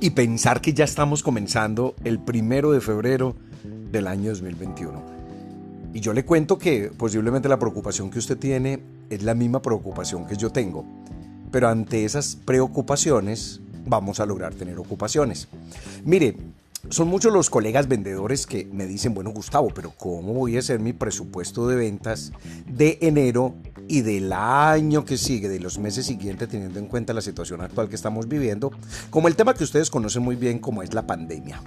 y pensar que ya estamos comenzando el primero de febrero del año 2021. Y yo le cuento que posiblemente la preocupación que usted tiene es la misma preocupación que yo tengo. Pero ante esas preocupaciones vamos a lograr tener ocupaciones. Mire, son muchos los colegas vendedores que me dicen, bueno Gustavo, pero ¿cómo voy a hacer mi presupuesto de ventas de enero y del año que sigue, de los meses siguientes, teniendo en cuenta la situación actual que estamos viviendo, como el tema que ustedes conocen muy bien como es la pandemia?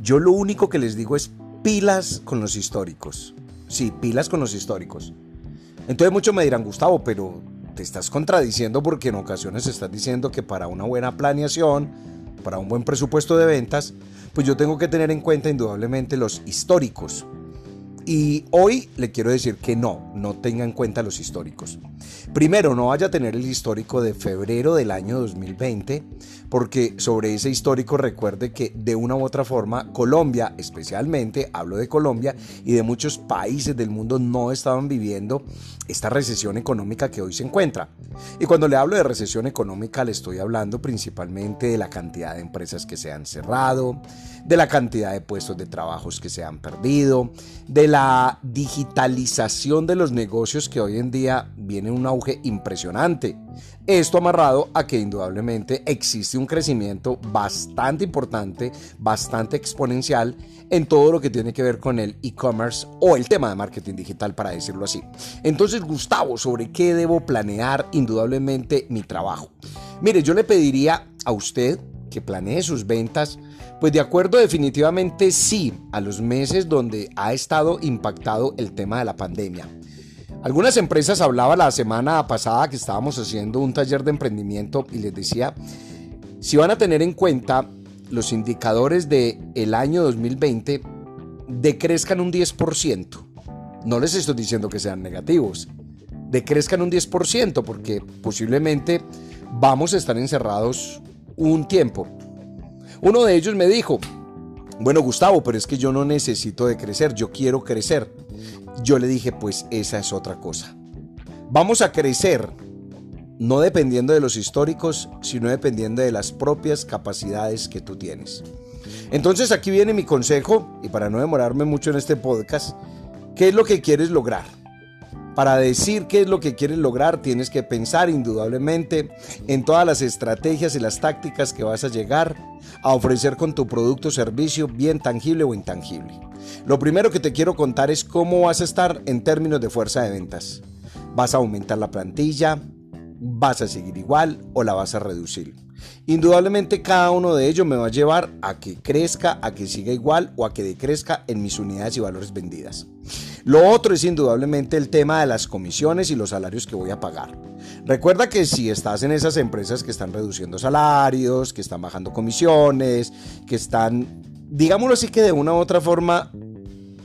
Yo lo único que les digo es pilas con los históricos. Sí, pilas con los históricos. Entonces muchos me dirán, Gustavo, pero te estás contradiciendo porque en ocasiones estás diciendo que para una buena planeación, para un buen presupuesto de ventas, pues yo tengo que tener en cuenta indudablemente los históricos. Y hoy le quiero decir que no, no tenga en cuenta los históricos. Primero, no vaya a tener el histórico de febrero del año 2020, porque sobre ese histórico recuerde que de una u otra forma Colombia, especialmente, hablo de Colombia y de muchos países del mundo no estaban viviendo esta recesión económica que hoy se encuentra. Y cuando le hablo de recesión económica le estoy hablando principalmente de la cantidad de empresas que se han cerrado, de la cantidad de puestos de trabajos que se han perdido, de la digitalización de los negocios que hoy en día viene un auge impresionante. Esto amarrado a que indudablemente existe un crecimiento bastante importante, bastante exponencial en todo lo que tiene que ver con el e-commerce o el tema de marketing digital, para decirlo así. Entonces, Gustavo, ¿sobre qué debo planear indudablemente mi trabajo? Mire, yo le pediría a usted que planee sus ventas, pues de acuerdo definitivamente sí a los meses donde ha estado impactado el tema de la pandemia. Algunas empresas hablaba la semana pasada que estábamos haciendo un taller de emprendimiento y les decía, si van a tener en cuenta los indicadores del el año 2020, decrezcan un 10%. No les estoy diciendo que sean negativos, decrezcan un 10% porque posiblemente vamos a estar encerrados un tiempo. Uno de ellos me dijo, bueno Gustavo, pero es que yo no necesito de crecer, yo quiero crecer. Yo le dije, pues esa es otra cosa. Vamos a crecer no dependiendo de los históricos, sino dependiendo de las propias capacidades que tú tienes. Entonces aquí viene mi consejo, y para no demorarme mucho en este podcast, ¿qué es lo que quieres lograr? Para decir qué es lo que quieres lograr, tienes que pensar indudablemente en todas las estrategias y las tácticas que vas a llegar a ofrecer con tu producto o servicio, bien tangible o intangible. Lo primero que te quiero contar es cómo vas a estar en términos de fuerza de ventas. ¿Vas a aumentar la plantilla? ¿Vas a seguir igual o la vas a reducir? Indudablemente cada uno de ellos me va a llevar a que crezca, a que siga igual o a que decrezca en mis unidades y valores vendidas. Lo otro es indudablemente el tema de las comisiones y los salarios que voy a pagar. Recuerda que si estás en esas empresas que están reduciendo salarios, que están bajando comisiones, que están, digámoslo así que de una u otra forma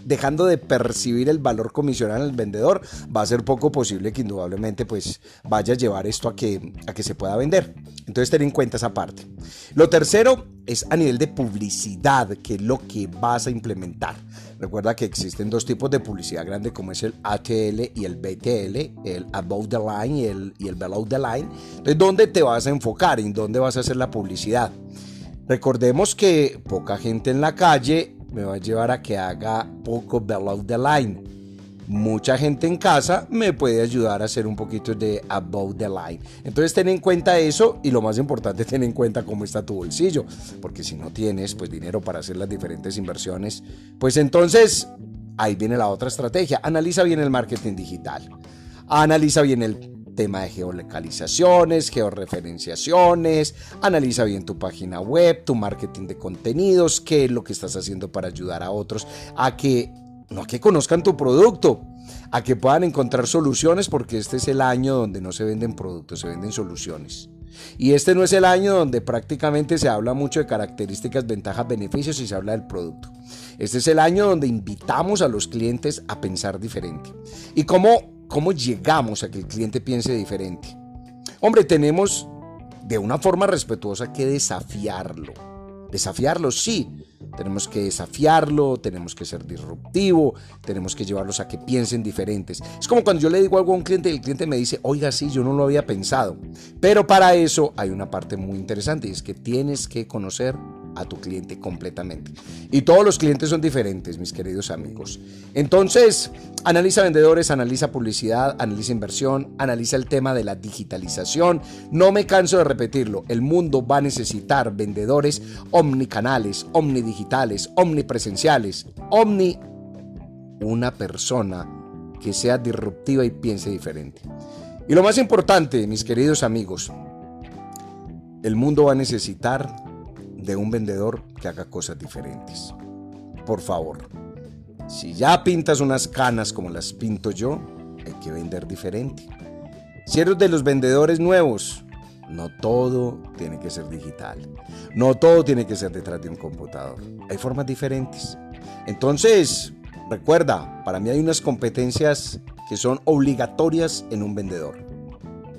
dejando de percibir el valor comisional al vendedor, va a ser poco posible que indudablemente pues vaya a llevar esto a que, a que se pueda vender. Entonces ten en cuenta esa parte. Lo tercero es a nivel de publicidad, que es lo que vas a implementar. Recuerda que existen dos tipos de publicidad grande como es el ATL y el BTL, el above the line y el, y el below the line. Entonces, ¿dónde te vas a enfocar? ¿En dónde vas a hacer la publicidad? Recordemos que poca gente en la calle me va a llevar a que haga poco below the line. Mucha gente en casa me puede ayudar a hacer un poquito de above the line. Entonces ten en cuenta eso y lo más importante ten en cuenta cómo está tu bolsillo, porque si no tienes pues dinero para hacer las diferentes inversiones, pues entonces ahí viene la otra estrategia. Analiza bien el marketing digital. Analiza bien el tema de geolocalizaciones, georreferenciaciones, analiza bien tu página web, tu marketing de contenidos, qué es lo que estás haciendo para ayudar a otros a que no a que conozcan tu producto, a que puedan encontrar soluciones porque este es el año donde no se venden productos, se venden soluciones. Y este no es el año donde prácticamente se habla mucho de características, ventajas, beneficios y se habla del producto. Este es el año donde invitamos a los clientes a pensar diferente. ¿Y cómo ¿Cómo llegamos a que el cliente piense diferente? Hombre, tenemos de una forma respetuosa que desafiarlo. Desafiarlo, sí. Tenemos que desafiarlo, tenemos que ser disruptivo, tenemos que llevarlos a que piensen diferentes. Es como cuando yo le digo algo a un cliente y el cliente me dice, oiga, sí, yo no lo había pensado. Pero para eso hay una parte muy interesante y es que tienes que conocer a tu cliente completamente. Y todos los clientes son diferentes, mis queridos amigos. Entonces, analiza vendedores, analiza publicidad, analiza inversión, analiza el tema de la digitalización. No me canso de repetirlo, el mundo va a necesitar vendedores omnicanales, omnidigitales, omnipresenciales, omni una persona que sea disruptiva y piense diferente. Y lo más importante, mis queridos amigos, el mundo va a necesitar de un vendedor que haga cosas diferentes. Por favor, si ya pintas unas canas como las pinto yo, hay que vender diferente. Si eres de los vendedores nuevos, no todo tiene que ser digital. No todo tiene que ser detrás de un computador. Hay formas diferentes. Entonces, recuerda, para mí hay unas competencias que son obligatorias en un vendedor.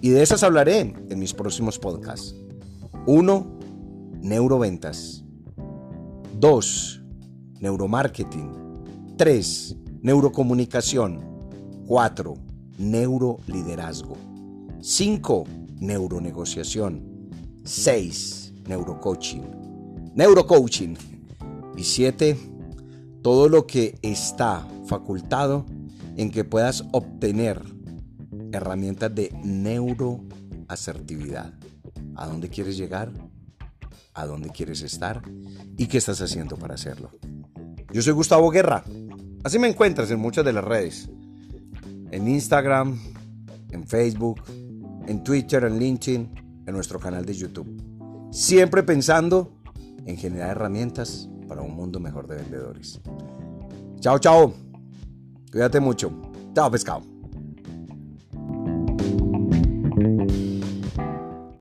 Y de esas hablaré en mis próximos podcasts. Uno, neuroventas. 2. Neuromarketing. 3. Neurocomunicación. 4. Neuroliderazgo. 5. Neuronegociación. 6. Neurocoaching. Neurocoaching. Y 7. Todo lo que está facultado en que puedas obtener herramientas de neuroasertividad. ¿A dónde quieres llegar? A dónde quieres estar y qué estás haciendo para hacerlo. Yo soy Gustavo Guerra. Así me encuentras en muchas de las redes. En Instagram, en Facebook, en Twitter, en LinkedIn, en nuestro canal de YouTube. Siempre pensando en generar herramientas para un mundo mejor de vendedores. Chao, chao. Cuídate mucho. Chao, pescado.